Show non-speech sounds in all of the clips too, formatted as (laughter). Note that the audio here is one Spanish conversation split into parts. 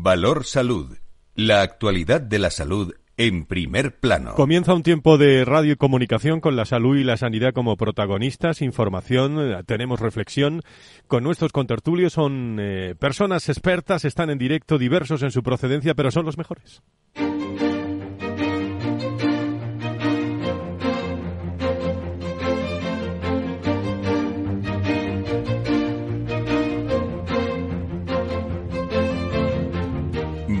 Valor Salud. La actualidad de la salud en primer plano. Comienza un tiempo de radio y comunicación con la salud y la sanidad como protagonistas, información, eh, tenemos reflexión con nuestros contertulios, son eh, personas expertas, están en directo, diversos en su procedencia, pero son los mejores.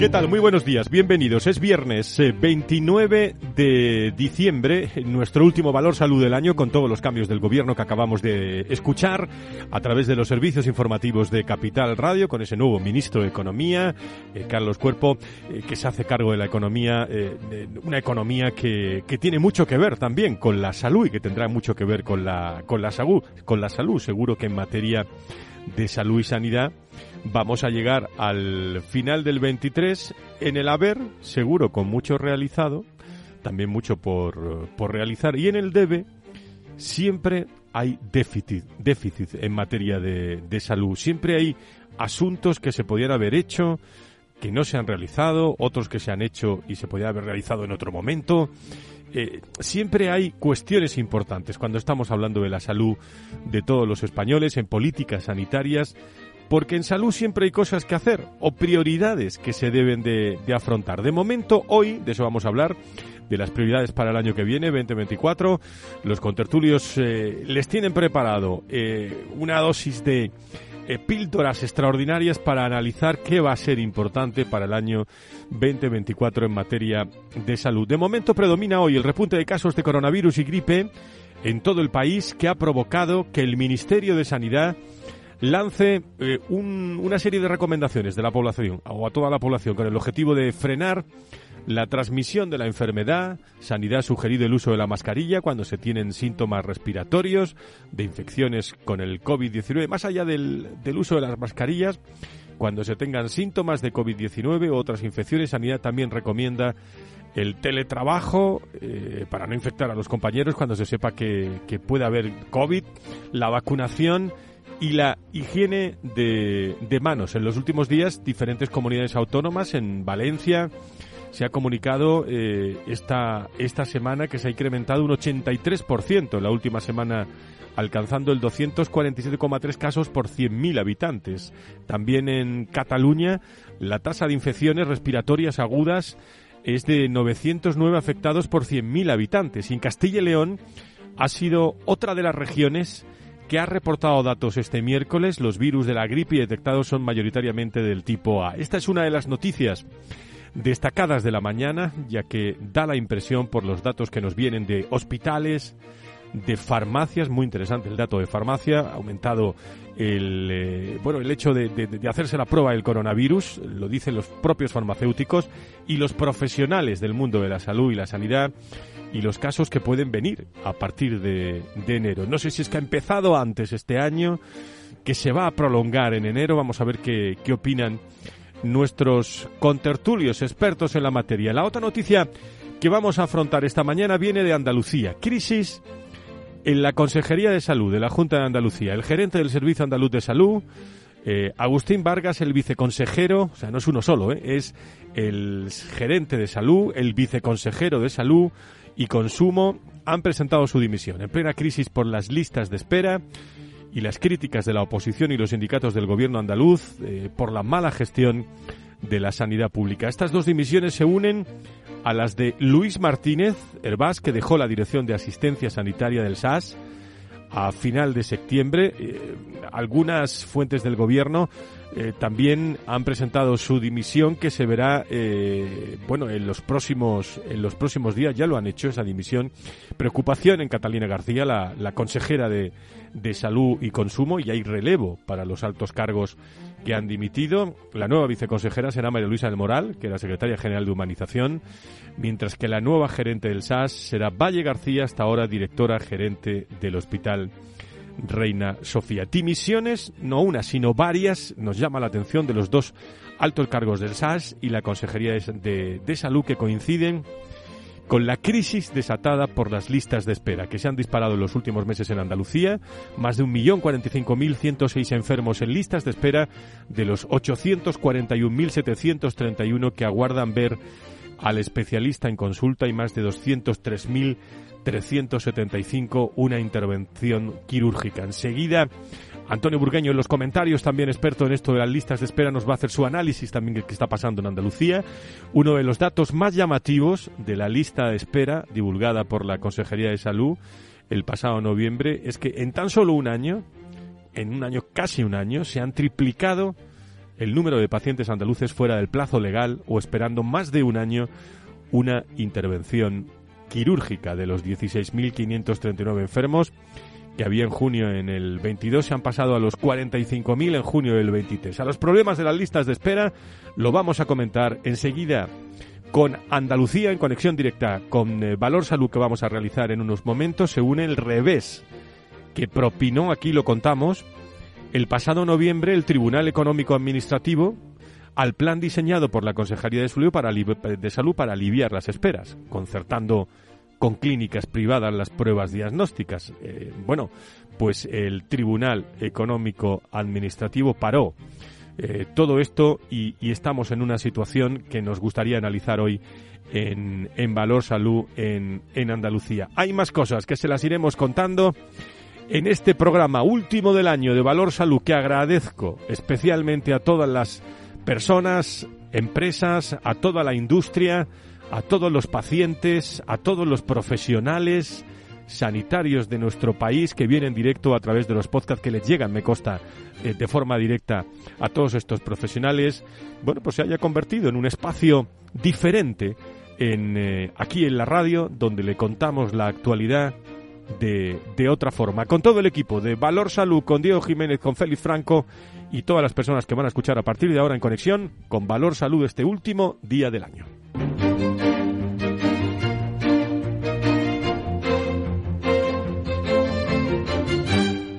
¿Qué tal? Muy buenos días, bienvenidos. Es viernes 29 eh, de diciembre, nuestro último valor salud del año con todos los cambios del gobierno que acabamos de escuchar a través de los servicios informativos de Capital Radio con ese nuevo ministro de Economía, eh, Carlos Cuerpo, eh, que se hace cargo de la economía, una economía que, que, tiene mucho que ver también con la salud y que tendrá mucho que ver con la, con la salud, con la salud, seguro que en materia de salud y sanidad vamos a llegar al final del 23 en el haber, seguro con mucho realizado, también mucho por, por realizar, y en el debe siempre hay déficit, déficit en materia de, de salud, siempre hay asuntos que se podían haber hecho, que no se han realizado, otros que se han hecho y se podían haber realizado en otro momento. Eh, siempre hay cuestiones importantes cuando estamos hablando de la salud de todos los españoles en políticas sanitarias porque en salud siempre hay cosas que hacer o prioridades que se deben de, afrontar. De momento, hoy, de eso vamos a hablar, de las prioridades para el año que viene, 2024. Los contertulios eh, les tienen preparado eh, una dosis de eh, píldoras extraordinarias para analizar qué va a ser importante para el año 2024 en materia de salud. De momento predomina hoy el repunte de casos de coronavirus y gripe en todo el país que ha provocado que el Ministerio de Sanidad lance eh, una serie de recomendaciones de la población o a toda la población con el objetivo de frenar la transmisión de la enfermedad. Sanidad ha sugerido el uso de la mascarilla cuando se tienen síntomas respiratorios, de infecciones con el COVID-19. Más allá del, uso de las mascarillas, cuando se tengan síntomas de COVID-19 u otras infecciones, Sanidad también recomienda el teletrabajo eh, para no infectar a los compañeros cuando se sepa que, que puede haber COVID, la vacunación y la higiene de, de, manos. En los últimos días, diferentes comunidades autónomas en Valencia se ha comunicado eh, esta, esta semana que se ha incrementado un 83% en la última semana alcanzando el 247,3 casos por 100.000 habitantes. También en Cataluña la tasa de infecciones respiratorias agudas es de 909 afectados por 100.000 habitantes. Y en Castilla y León ha sido otra de las regiones que ha reportado datos este miércoles. Los virus de la gripe detectados son mayoritariamente del tipo A. Esta es una de las noticias destacadas de la mañana, ya que da la impresión por los datos que nos vienen de hospitales, de farmacias, muy interesante el dato de farmacia, ha aumentado el, eh, bueno, el hecho de, hacerse la prueba del coronavirus, lo dicen los propios farmacéuticos y los profesionales del mundo de la salud y la sanidad y los casos que pueden venir a partir de, enero. No sé si es que ha empezado antes este año, que se va a prolongar en enero. Vamos a ver qué, qué opinan nuestros contertulios expertos en la materia. La otra noticia que vamos a afrontar esta mañana viene de Andalucía. Crisis en la Consejería de Salud de la Junta de Andalucía. El gerente del Servicio Andaluz de Salud, eh, Agustín Vargas, el viceconsejero, o sea, no es uno solo, eh, es el gerente de salud, el viceconsejero de salud, y Consumo han presentado su dimisión en plena crisis por las listas de espera y las críticas de la oposición y los sindicatos del gobierno andaluz eh, por la mala gestión de la sanidad pública. Estas dos dimisiones se unen a las de Luis Martínez Herbás, que dejó la dirección de asistencia sanitaria del SAS a final de septiembre. Eh, algunas fuentes del gobierno eh, también han presentado su dimisión que se verá eh, bueno en los próximos en los próximos días. Ya lo han hecho esa dimisión. Preocupación en Catalina García la, la consejera de, de salud y consumo y hay relevo para los altos cargos que han dimitido. La nueva viceconsejera será María Luisa del Moral que era secretaria general de humanización mientras que la nueva gerente del SAS será Valle García hasta ahora directora gerente del hospital Reina Sofía. Dimisiones, no una, sino varias, nos llama la atención de los dos altos cargos del SAS y la Consejería de, de Salud que coinciden con la crisis desatada por las listas de espera que se han disparado en los últimos meses en Andalucía, más de 1.045.106 enfermos en listas de espera de los 841.731 que aguardan ver al especialista en consulta y más de 203.375 una intervención quirúrgica. Enseguida Antonio Burgueño en los comentarios, también experto en esto de las listas de espera, nos va a hacer su análisis también de qué está pasando en Andalucía. Uno de los datos más llamativos de la lista de espera divulgada por la Consejería de Salud el pasado noviembre es que en tan solo un año, en un año casi un año, se han triplicado el número de pacientes andaluces fuera del plazo legal o esperando más de un año una intervención quirúrgica de los 16.539 enfermos que había en junio en el 22 se han pasado a los 45.000 en junio del 23. A los problemas de las listas de espera lo vamos a comentar enseguida con Andalucía en conexión directa con eh, Valor Salud que vamos a realizar en unos momentos. Se une el revés que propinó, aquí lo contamos, el pasado noviembre el Tribunal Económico Administrativo al plan diseñado por la Consejería de Salud para, de Salud para aliviar las esperas, concertando con clínicas privadas las pruebas diagnósticas. Eh, bueno, pues el Tribunal Económico Administrativo paró eh, todo esto y, estamos en una situación que nos gustaría analizar hoy en, en Valor Salud en, en Andalucía. Hay más cosas que se las iremos contando en este programa último del año de Valor Salud que agradezco especialmente a todas las personas, empresas, a toda la industria, a todos los pacientes, a todos los profesionales sanitarios de nuestro país que vienen directo a través de los podcasts que les llegan, me consta, eh, de forma directa a todos estos profesionales, bueno, pues se haya convertido en un espacio diferente en, eh, aquí en la radio, donde le contamos la actualidad de, de otra forma. Con todo el equipo de Valor Salud, con Diego Jiménez, con Félix Franco y todas las personas que van a escuchar a partir de ahora en conexión con Valor Salud este último día del año.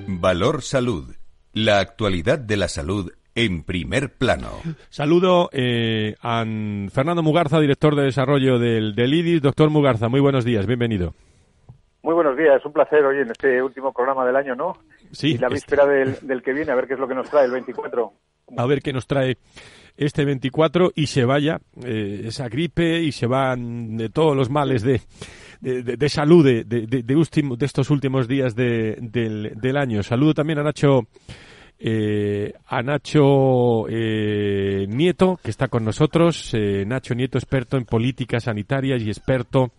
Valor Salud. La actualidad de la salud en primer plano. Saludo eh, a Fernando Mugarza, director de desarrollo del, del IDIS. Doctor Mugarza, muy buenos días, bienvenido. Muy buenos días, un placer hoy en este último programa del año, ¿no? Sí. Y la este víspera del, que viene, a ver qué es lo que nos trae el 24. A ver qué nos trae este 24 y se vaya eh, esa gripe y se van de todos los males de, de, salud de, de, de, estos últimos días del, del año. Saludo también a Nacho. Eh, a Nacho eh, Nieto, que está con nosotros. Eh, Nacho Nieto, experto en políticas sanitarias y experto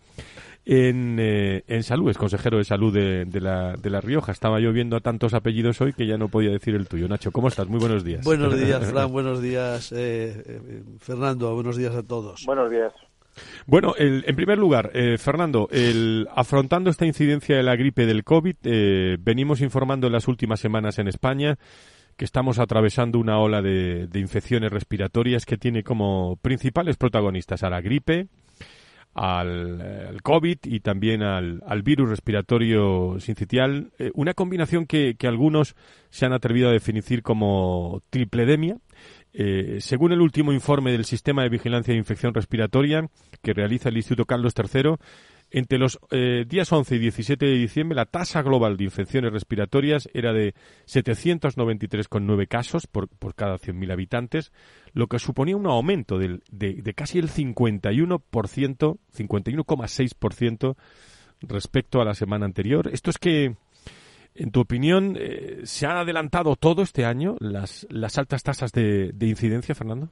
en, eh, en salud, es consejero de salud de, de, la, de La Rioja. Estaba yo viendo a tantos apellidos hoy que ya no podía decir el tuyo. Nacho, ¿cómo estás? Muy buenos días. Buenos días, (laughs) Fran. buenos días, Fernando. Buenos días a todos. Buenos días. Bueno, en primer lugar, eh, Fernando, el, afrontando esta incidencia de la gripe del COVID, eh, venimos informando en las últimas semanas en España que estamos atravesando una ola de, infecciones respiratorias que tiene como principales protagonistas a la gripe, al, COVID y también al, virus respiratorio sincitial, eh, una combinación que, que, algunos se han atrevido a definir como tripledemia, eh, según el último informe del Sistema de Vigilancia de Infección Respiratoria que realiza el Instituto Carlos III, entre los eh, días 11 y 17 de diciembre la tasa global de infecciones respiratorias era de 793,9 casos por, por cada 100.000 habitantes, lo que suponía un aumento de, de casi el 51%, 51,6% respecto a la semana anterior. Esto es que en tu opinión, eh, ¿se ha adelantado todo este año las, las altas tasas de incidencia, Fernando?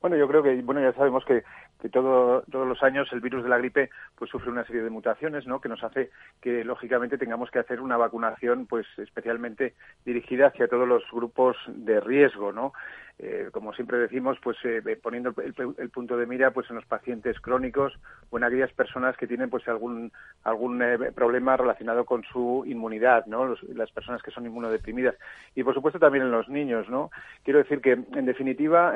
Bueno, yo creo que, bueno, ya sabemos que, que todo, todos los años el virus de la gripe pues sufre una serie de mutaciones, ¿no? Que nos hace que lógicamente tengamos que hacer una vacunación pues especialmente dirigida hacia todos los grupos de riesgo, ¿no? Eh, como siempre decimos, pues eh, poniendo el, punto de mira pues en los pacientes crónicos o en aquellas personas que tienen pues algún algún eh, problema relacionado con su inmunidad, ¿no? las personas que son inmunodeprimidas y por supuesto también en los niños, ¿no? Quiero decir que en definitiva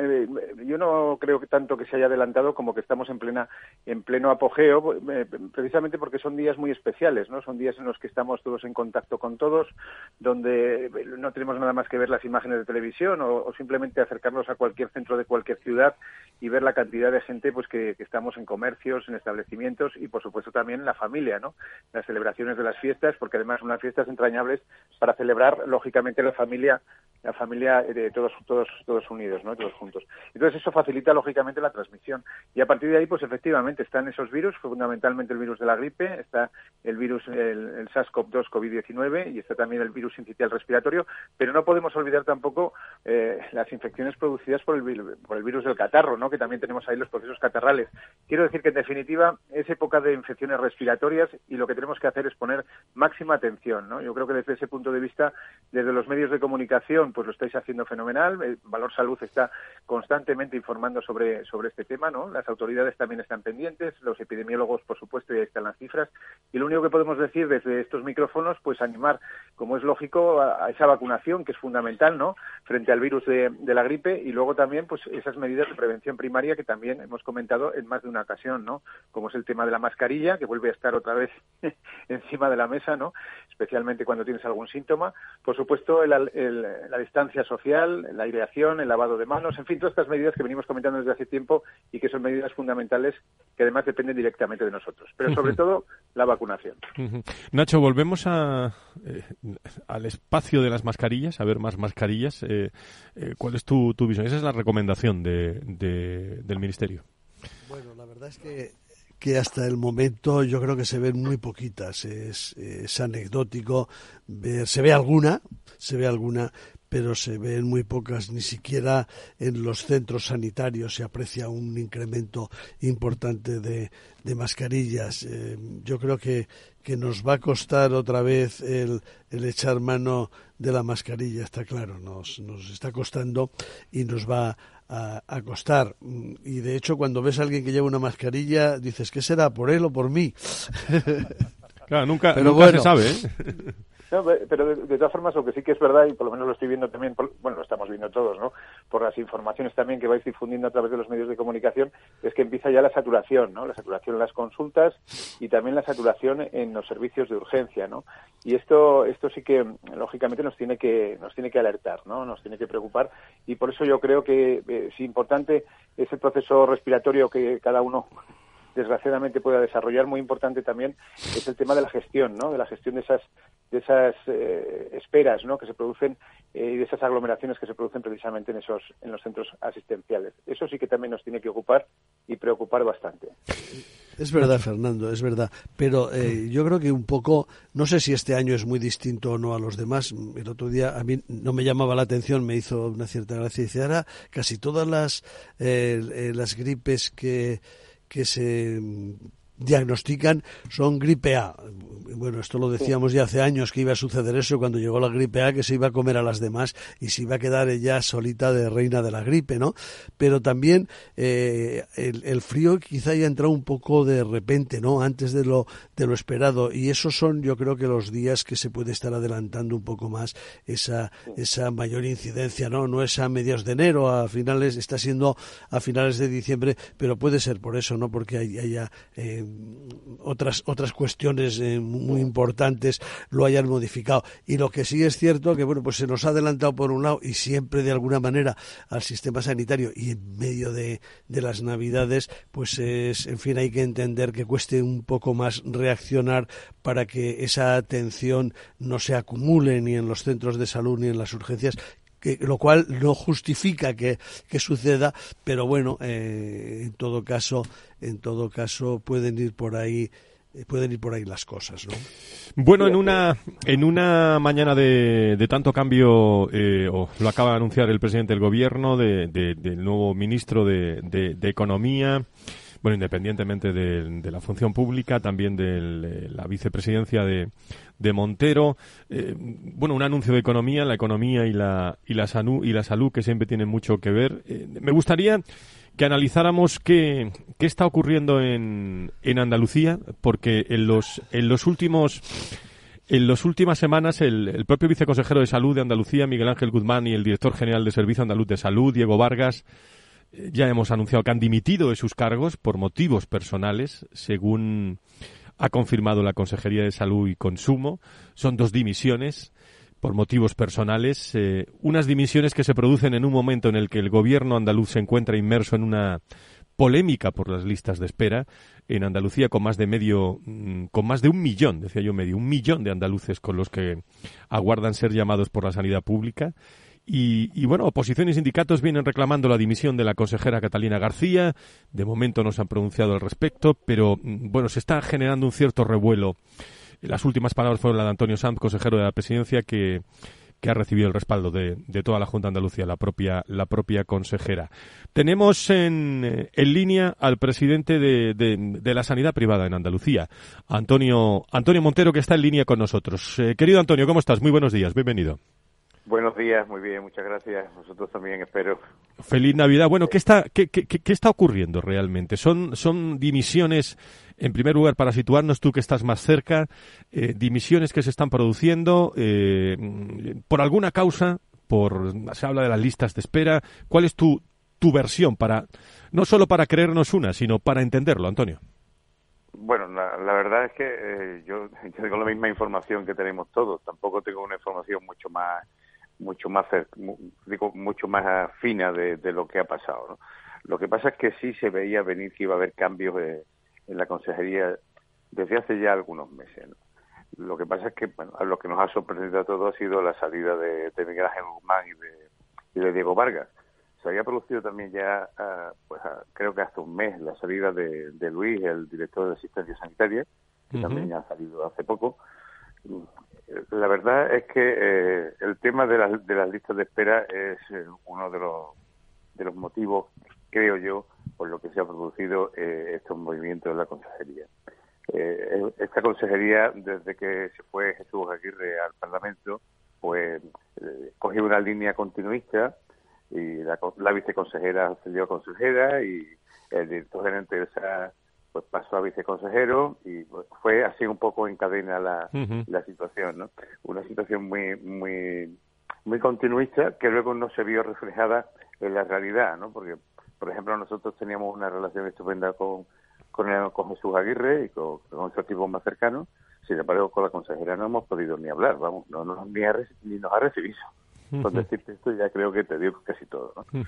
yo no creo que tanto que se haya adelantado como que estamos en plena en pleno apogeo precisamente porque son días muy especiales, ¿no? Son días en los que estamos todos en contacto con todos, donde no tenemos nada más que ver las imágenes de televisión o, o simplemente hacer acercarnos a cualquier centro de cualquier ciudad y ver la cantidad de gente pues que, estamos en comercios, en establecimientos y por supuesto también en la familia, ¿no? Las celebraciones de las fiestas, porque además son unas fiestas entrañables para celebrar lógicamente la familia la familia de todos todos todos unidos, ¿no? Todos juntos. Entonces eso facilita lógicamente la transmisión y a partir de ahí pues efectivamente están esos virus, fundamentalmente el virus de la gripe, está el virus el, SARS-CoV-2 COVID-19 y está también el virus incitial respiratorio, pero no podemos olvidar tampoco eh, las infecciones producidas por el por el virus del catarro, ¿no? Que también tenemos ahí los procesos catarrales. Quiero decir que en definitiva es época de infecciones respiratorias y lo que tenemos que hacer es poner máxima atención, ¿no? Yo creo que desde ese punto de vista, desde los medios de comunicación pues lo estáis haciendo fenomenal. Valor Salud está constantemente informando sobre, sobre este tema, ¿no? Las autoridades también están pendientes, los epidemiólogos, por supuesto, ya están las cifras. Y lo único que podemos decir desde estos micrófonos, pues animar, como es lógico, a, esa vacunación que es fundamental, ¿no? Frente al virus de, la gripe y luego también, pues esas medidas de prevención primaria que también hemos comentado en más de una ocasión, ¿no? Como es el tema de la mascarilla, que vuelve a estar otra vez (laughs) encima de la mesa, ¿no? Especialmente cuando tienes algún síntoma. Por supuesto, el, el, la distancia social, la aireación, el lavado de manos, en fin, todas estas medidas que venimos comentando desde hace tiempo y que son medidas fundamentales que además dependen directamente de nosotros. Pero sobre todo la vacunación. Nacho, volvemos a, eh, al espacio de las mascarillas, a ver más mascarillas. Eh, eh, ¿Cuál es tu, tu, visión? Esa es la recomendación de, del Ministerio. Bueno, la verdad es que hasta el momento yo creo que se ven muy poquitas. Es, es anecdótico ver, se ve alguna, se ve alguna, pero se ven muy pocas, ni siquiera en los centros sanitarios se aprecia un incremento importante de, de mascarillas. Eh, yo creo que, que, nos va a costar otra vez el, el, echar mano de la mascarilla, está claro, nos, nos está costando y nos va a, a, costar. Y de hecho, cuando ves a alguien que lleva una mascarilla, dices, ¿qué será? ¿Por él o por mí? (laughs) Claro, nunca, nunca se sabe. ¿eh? (laughs) pero de, todas formas, lo que sí que es verdad, y por lo menos lo estoy viendo también, bueno, lo estamos viendo todos, ¿no? Por las informaciones también que vais difundiendo a través de los medios de comunicación, es que empieza ya la saturación, ¿no? La saturación en las consultas y también la saturación en los servicios de urgencia, ¿no? Y esto, esto sí que, lógicamente, nos tiene que, nos tiene que alertar, ¿no? Nos tiene que preocupar y por eso yo creo que eh, es importante ese proceso respiratorio que cada uno desgraciadamente pueda desarrollar muy importante también es el tema de la gestión, ¿no? De la gestión de esas de esas eh, esperas, ¿no? Que se producen eh, y de esas aglomeraciones que se producen precisamente en esos en los centros asistenciales. Eso sí que también nos tiene que ocupar y preocupar bastante. Es verdad, Fernando, es verdad. Pero eh, yo creo que un poco, no sé si este año es muy distinto o no a los demás. El otro día a mí no me llamaba la atención, me hizo una cierta gracia. Dice, ahora casi todas las, las gripes que que se diagnostican son gripe A. Bueno, esto lo decíamos ya hace años que iba a suceder eso cuando llegó la gripe A, que se iba a comer a las demás y se iba a quedar ella solita de reina de la gripe, ¿no? Pero también eh, el, frío quizá haya entrado un poco de repente, ¿no? Antes de lo, de lo esperado. Y esos son, yo creo que los días que se puede estar adelantando un poco más esa, esa mayor incidencia, ¿no? No es a mediados de enero, a finales, está siendo a finales de diciembre, pero puede ser por eso, ¿no? Porque haya eh, otras, otras cuestiones eh, muy importantes lo hayan modificado. Y lo que sí es cierto que, bueno, pues se nos ha adelantado por un lado y siempre de alguna manera al sistema sanitario y en medio de, de las Navidades, pues es, en fin, hay que entender que cueste un poco más reaccionar para que esa atención no se acumule ni en los centros de salud ni en las urgencias que, lo cual no justifica que, que suceda, pero bueno, eh, en todo caso, en todo caso pueden ir por ahí eh, pueden ir por ahí las cosas, ¿no? Bueno, en una en una mañana de, de tanto cambio, eh, lo acaba de anunciar el presidente del gobierno, de, del nuevo ministro de, de Economía, bueno, independientemente de, la función pública, también de la vicepresidencia de, de Montero. Eh, bueno, un anuncio de economía, la economía y la, y la, salud, y la salud que siempre tienen mucho que ver. Eh, me gustaría que analizáramos qué, qué está ocurriendo en, en Andalucía, porque en los, en los últimos en las últimas semanas, el, el, propio viceconsejero de Salud de Andalucía, Miguel Ángel Guzmán, y el director general de Servicio Andaluz de Salud, Diego Vargas, ya hemos anunciado que han dimitido de sus cargos por motivos personales, según ha confirmado la Consejería de Salud y Consumo. Son dos dimisiones, por motivos personales, eh, unas dimisiones que se producen en un momento en el que el gobierno andaluz se encuentra inmerso en una polémica por las listas de espera en Andalucía con más de medio, mm, con más de un millón, decía yo medio, un millón de andaluces con los que aguardan ser llamados por la sanidad pública. Y, y, bueno, oposición y sindicatos vienen reclamando la dimisión de la consejera Catalina García. De momento no se han pronunciado al respecto, pero mm, bueno, se está generando un cierto revuelo. Las últimas palabras fueron las de Antonio Sanz, consejero de la presidencia, que ha recibido el respaldo de, toda la Junta de Andalucía, la propia, la propia consejera. Tenemos en, en línea al presidente de, de, la sanidad privada en Andalucía, Antonio, Antonio Montero, que está en línea con nosotros. Eh, querido Antonio, ¿cómo estás? Muy buenos días, bienvenido. Buenos días, muy bien, muchas gracias. Nosotros también espero. Feliz Navidad. Bueno, ¿qué está, qué, qué, qué está ocurriendo realmente? ¿Son, son dimisiones, en primer lugar, para situarnos tú que estás más cerca, eh, dimisiones que se están produciendo eh, por alguna causa? Por, se habla de las listas de espera. ¿Cuál es tu, tu versión para, no solo para creernos una, sino para entenderlo, Antonio? Bueno, la, verdad es que eh, yo, (laughs) yo tengo la misma información que tenemos todos. Tampoco tengo una información mucho más mucho más digo mucho más fina de, lo que ha pasado ¿no? lo que pasa es que sí se veía venir que iba a haber cambios eh, en la consejería desde hace ya algunos meses lo que pasa es que bueno, lo que nos ha sorprendido a todos ha sido la salida de, de Miguel Ángel Guzmán y de, y de Diego Vargas. Se había producido también ya, ah, pues ah, creo que hace un mes, la salida de, de Luis, el director de asistencia sanitaria, que también ha salido hace poco la verdad es que eh, el tema de, de las listas de espera es eh, uno de los, de los motivos, creo yo, por lo que se ha producido eh, estos movimientos en la consejería. esta consejería, desde que se fue Jesús Aguirre al Parlamento, pues cogió una línea continuista y la, la viceconsejera salió consejera y el director gerente de esa pues pasó a viceconsejero y pues, fue así un poco en cadena la, la situación, ¿no? Una situación muy, muy, muy continuista que luego no se vio reflejada en la realidad, ¿no? Porque, por ejemplo, nosotros teníamos una relación estupenda con, con, con Jesús Aguirre y con, con su equipo más cercano. Sin embargo, con la consejera no hemos podido ni hablar, vamos, no, no ni, ni nos ha recibido. Con decirte esto ya creo que te digo casi todo. ¿no?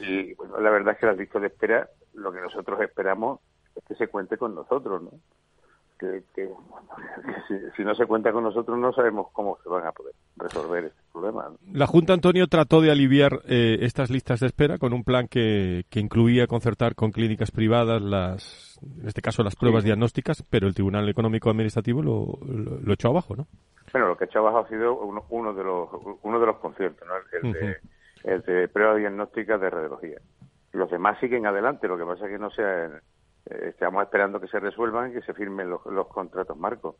Y bueno, la verdad es que las listas de espera, lo que nosotros esperamos que se cuente con nosotros, ¿no? Que, si, no se cuenta con nosotros no sabemos cómo se van a poder resolver este problema. La Junta, Antonio, trató de aliviar eh, estas listas de espera con un plan que, que incluía concertar con clínicas privadas las, en este caso las pruebas diagnósticas, pero el Tribunal Económico Administrativo lo, lo, echó abajo, ¿no? Bueno, lo que echó abajo ha sido uno, uno de los uno de los conciertos, ¿no? El, de, el de prueba diagnóstica de radiología. Los demás siguen adelante, lo que pasa es que no se eh, estamos esperando que se resuelvan y que se firmen los, contratos marcos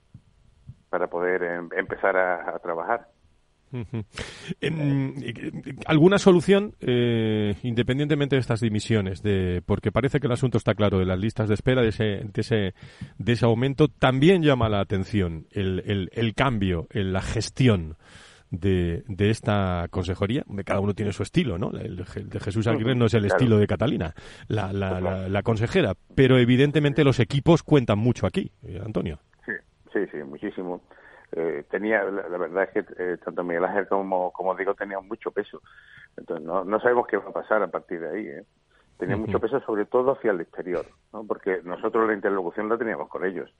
para poder em, empezar a, trabajar. ¿Alguna solución, eh, independientemente de estas dimisiones? De, porque parece que el asunto está claro, de las listas de espera, de ese, de ese, de ese aumento, también llama la atención el, el, el cambio en la gestión de, de esta consejería. Cada uno tiene su estilo, ¿no? El, de Jesús Aguirre no es el estilo de Catalina, la, la, la, consejera, pero evidentemente los equipos cuentan mucho aquí, eh, Antonio. Sí, sí, sí, muchísimo. Eh, tenía, la, verdad es que eh, tanto Miguel Ángel como, como digo tenían mucho peso. Entonces no, no sabemos qué va a pasar a partir de ahí. ¿eh? Tenía mucho peso sobre todo hacia el exterior, ¿no? porque nosotros la interlocución la teníamos con ellos.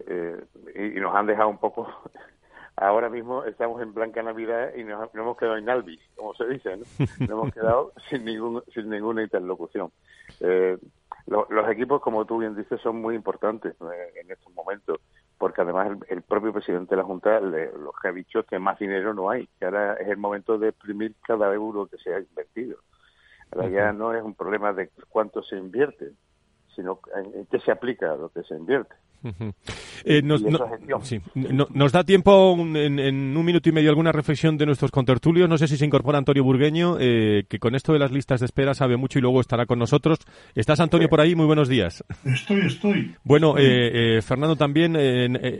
y, nos han dejado un poco ahora mismo estamos en blanca Navidad y nos, hemos quedado en Albi, como se dice, ¿no? Nos hemos quedado (laughs) sin, ningún, sin ninguna interlocución. Eh, los equipos, como tú bien dices, son muy importantes en estos momentos, porque además el, propio presidente de la Junta lo que ha dicho es que más dinero no hay, que ahora es el momento de exprimir cada euro que se ha invertido. Ahora ya no es un problema de cuánto se invierte, sino en qué se aplica lo que se invierte. Eh, nos, nos, da tiempo en, un minuto y medio alguna reflexión de nuestros contertulios. No sé si se incorpora Antonio Burgueño, eh, que con esto de las listas de espera sabe mucho y luego estará con nosotros. ¿Estás, Antonio, por ahí? Muy buenos días. Estoy, estoy. Bueno, eh, Fernando también.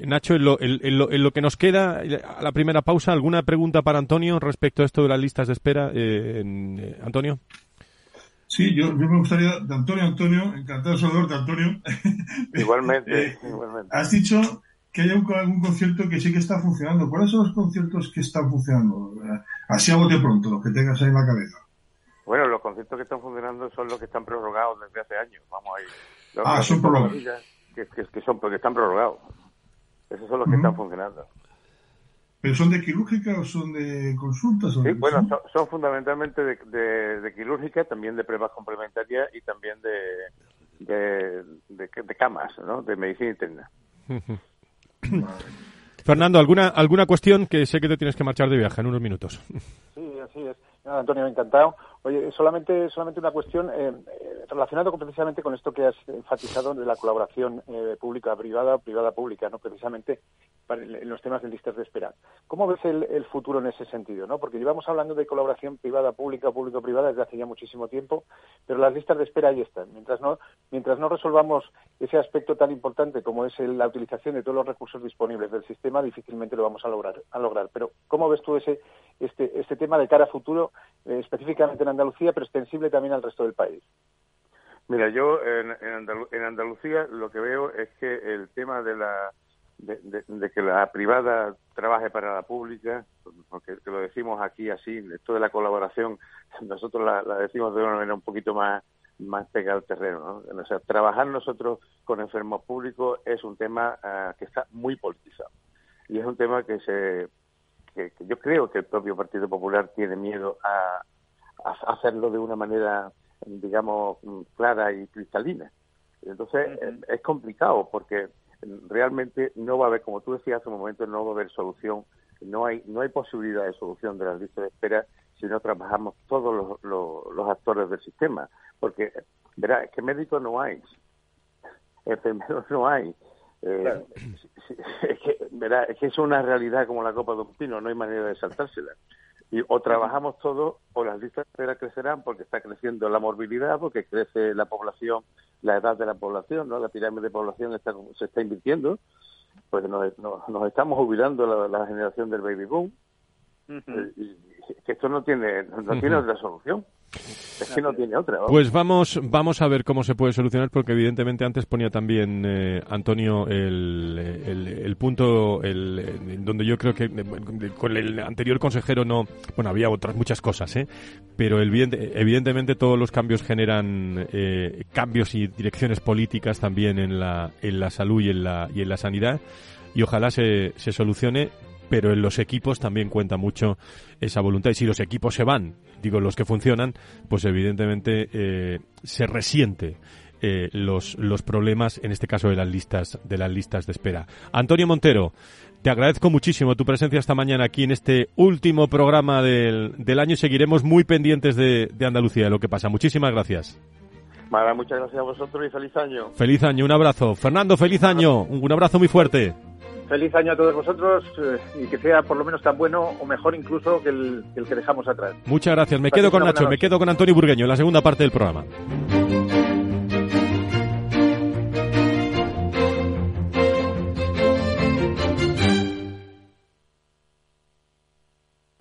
Nacho, en lo, en, lo, que nos queda, a la primera pausa, ¿alguna pregunta para Antonio respecto a esto de las listas de espera? Antonio. Sí, yo, me gustaría, de Antonio Antonio, encantado de saludarte, Antonio. (laughs) Igualmente, eh, igualmente. Has dicho que haya algún concierto que sí que está funcionando. ¿Cuáles son los conciertos que están funcionando? Así a bote pronto, los que tengas ahí en la cabeza. Bueno, los conciertos que están funcionando son los que están prorrogados desde hace años. Vamos ahí. ah, son prorrogados. Que, que, son, porque están prorrogados. Esos son los que están funcionando. ¿Pero son de quirúrgica o son de consultas? sí, bueno, son, fundamentalmente de, de, quirúrgica, también de pruebas complementarias y también de, de, de, camas, ¿no? De medicina interna. (coughs) Fernando, ¿alguna, ¿alguna cuestión que sé que te tienes que marchar de viaje en unos minutos? (laughs) Sí, así es. Antonio, encantado. Oye, solamente, solamente una cuestión eh, relacionada precisamente con esto que has enfatizado de la colaboración eh, pública-privada, privada-pública, no precisamente en los temas de listas de espera. ¿Cómo ves el, futuro en ese sentido? ¿no? Porque llevamos hablando de colaboración privada-pública, público-privada desde hace ya muchísimo tiempo, pero las listas de espera ahí están. Mientras no, mientras no resolvamos ese aspecto tan importante como es la utilización de todos los recursos disponibles del sistema, difícilmente lo vamos a lograr. A lograr. Pero ¿cómo ves tú ese, este, este tema de cara a futuro, eh, específicamente en Andalucía, pero extensible también al resto del país? Mira, yo en, en, Andalucía lo que veo es que el tema de la de, que la privada trabaje para la pública, porque lo decimos aquí así, esto de la colaboración, (laughs) nosotros la, decimos de una manera un poquito más más pegada al terreno. ¿no? O sea, trabajar nosotros con enfermos públicos es un tema ah, que está muy politizado y es un tema que se que, yo creo que el propio Partido Popular tiene miedo a, hacerlo de una manera, digamos, clara y cristalina. Entonces es, complicado porque realmente no va a haber, como tú decías hace un momento, no va a haber solución, no hay no hay posibilidad de solución de las listas de espera si no trabajamos todos los, los, actores del sistema. Porque, verá, es que médicos no hay, (laughs) enfermeros no hay, eh, (laughs) es, que, es que es una realidad como la copa de un pino, no hay manera de saltársela. Y o trabajamos todos o las listas de espera crecerán porque está creciendo la morbilidad, porque crece la población, la edad de la población, ¿no? La pirámide de población está, se está invirtiendo, pues nos, nos, estamos jubilando la, generación del baby boom. Eh, que esto no tiene no tiene otra solución. Es que no tiene otra. Pues vamos, vamos a ver cómo se puede solucionar, porque evidentemente antes ponía también eh, Antonio el, el, punto el, donde yo creo que con el anterior consejero no, bueno, había otras muchas cosas, ¿eh? pero evidentemente todos los cambios generan eh, cambios y direcciones políticas también en la, en la salud y en la, y en la sanidad y ojalá se, se solucione pero en los equipos también cuenta mucho esa voluntad. Y si los equipos se van, digo los que funcionan, pues evidentemente eh, se resiente eh, los, los problemas, en este caso de las listas, de las listas de espera. Antonio Montero, te agradezco muchísimo tu presencia esta mañana aquí en este último programa del, del año y seguiremos muy pendientes de, de Andalucía, de lo que pasa. Muchísimas gracias. muchas gracias a vosotros y feliz año. Feliz año, un abrazo. Fernando, feliz año. Un abrazo muy fuerte. Feliz año a todos vosotros eh, y que sea por lo menos tan bueno o mejor incluso que el, que, el que dejamos atrás. Muchas gracias. Me quedo con Nacho, me quedo con Antonio Burgueño en la segunda parte del programa.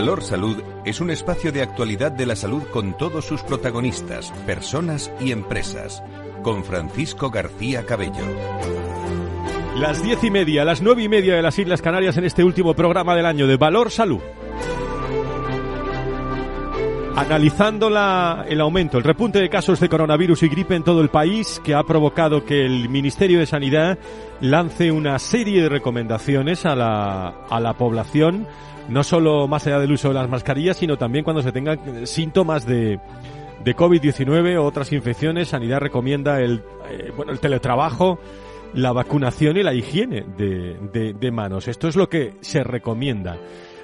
Valor Salud es un espacio de actualidad de la salud con todos sus protagonistas, personas y empresas. Con Francisco García Cabello. Las diez y media, las nueve y media de las Islas Canarias en este último programa del año de Valor Salud. Analizando el aumento, el repunte de casos de coronavirus y gripe en todo el país, que ha provocado que el Ministerio de Sanidad lance una serie de recomendaciones a la, a la población no solo más allá del uso de las mascarillas, sino también cuando se tengan síntomas de, de COVID-19 o otras infecciones. Sanidad recomienda el, eh, bueno, el teletrabajo, la vacunación y la higiene de, de, manos. Esto es lo que se recomienda.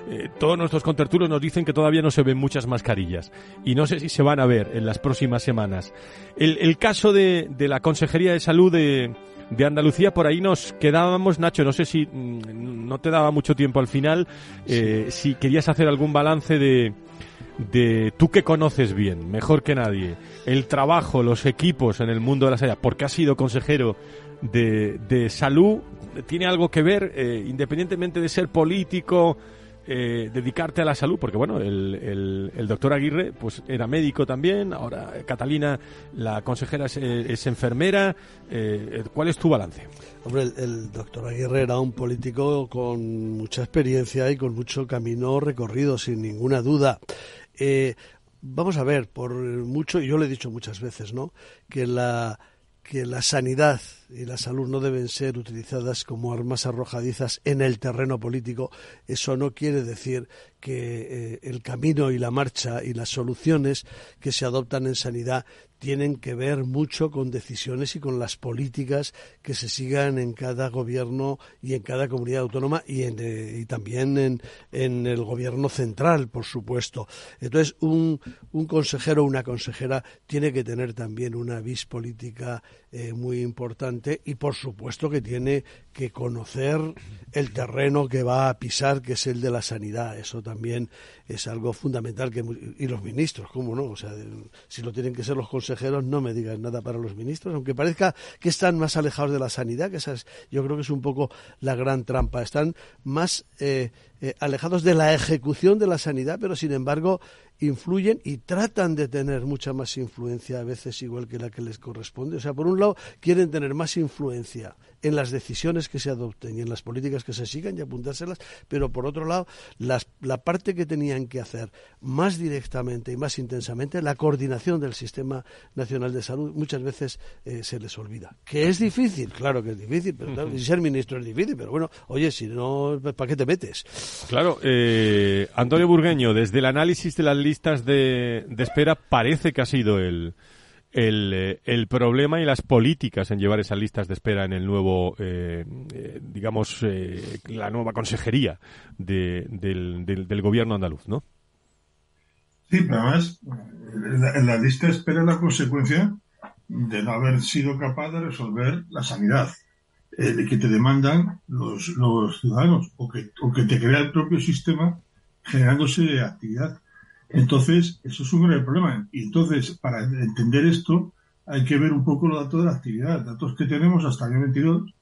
Eh, todos nuestros contertulios nos dicen que todavía no se ven muchas mascarillas y no sé si se van a ver en las próximas semanas. El, el caso de, de la Consejería de Salud de, de Andalucía, por ahí nos quedábamos, Nacho, no sé si mm, no te daba mucho tiempo al final, eh, si querías hacer algún balance de, de tú que conoces bien, mejor que nadie, el trabajo, los equipos en el mundo de la salud, porque has sido consejero de, de salud, tiene algo que ver, eh, independientemente de ser político, eh, dedicarte a la salud, porque bueno, el, el, doctor Aguirre pues era médico también, ahora Catalina, la consejera, es, enfermera. Eh, ¿Cuál es tu balance? Hombre, el, doctor Aguirre era un político con mucha experiencia y con mucho camino recorrido, sin ninguna duda. Eh, vamos a ver, por mucho, y yo lo he dicho muchas veces, ¿no? Que la que la sanidad y la salud no deben ser utilizadas como armas arrojadizas en el terreno político, eso no quiere decir que eh, el camino y la marcha y las soluciones que se adoptan en sanidad tienen que ver mucho con decisiones y con las políticas que se sigan en cada gobierno y en cada comunidad autónoma y, en, eh, y también en, en, el gobierno central, por supuesto. Entonces, un, consejero o una consejera tiene que tener también una vis política eh, muy importante y, por supuesto, que tiene que conocer el terreno que va a pisar, que es el de la sanidad. Eso también es algo fundamental. que Y los ministros, ¿cómo no? O sea, si lo tienen que ser los consejeros, no me digan nada para los ministros, aunque parezca que están más alejados de la sanidad, que esa yo creo que es un poco la gran trampa. Están más eh, eh, alejados de la ejecución de la sanidad, pero sin embargo influyen y tratan de tener mucha más influencia, a veces igual que la que les corresponde. O sea, por un lado, quieren tener más influencia en las decisiones que se adopten y en las políticas que se sigan y apuntárselas, pero por otro lado, las, la parte que tenían que hacer más directamente y más intensamente, la coordinación del Sistema Nacional de Salud, muchas veces eh, se les olvida. ¿Que es difícil? Claro que es difícil, pero y ser ministro es difícil, pero bueno, oye, si no, ¿para qué te metes? Claro, eh, Antonio Burgueño, desde el análisis de las listas de, espera, parece que ha sido el el, eh, el, problema y las políticas en llevar esas listas de espera en el nuevo, eh, eh, digamos, la nueva consejería de, del, gobierno andaluz, ¿no? Sí, pero además, la, la lista de espera es la consecuencia de no haber sido capaz de resolver la sanidad, de que te demandan los, los ciudadanos, o que, o que te crea el propio sistema generándose actividad. Entonces, eso es un gran problema. Y entonces, para entender esto, hay que ver un poco los datos de la actividad. Datos que tenemos hasta el año 22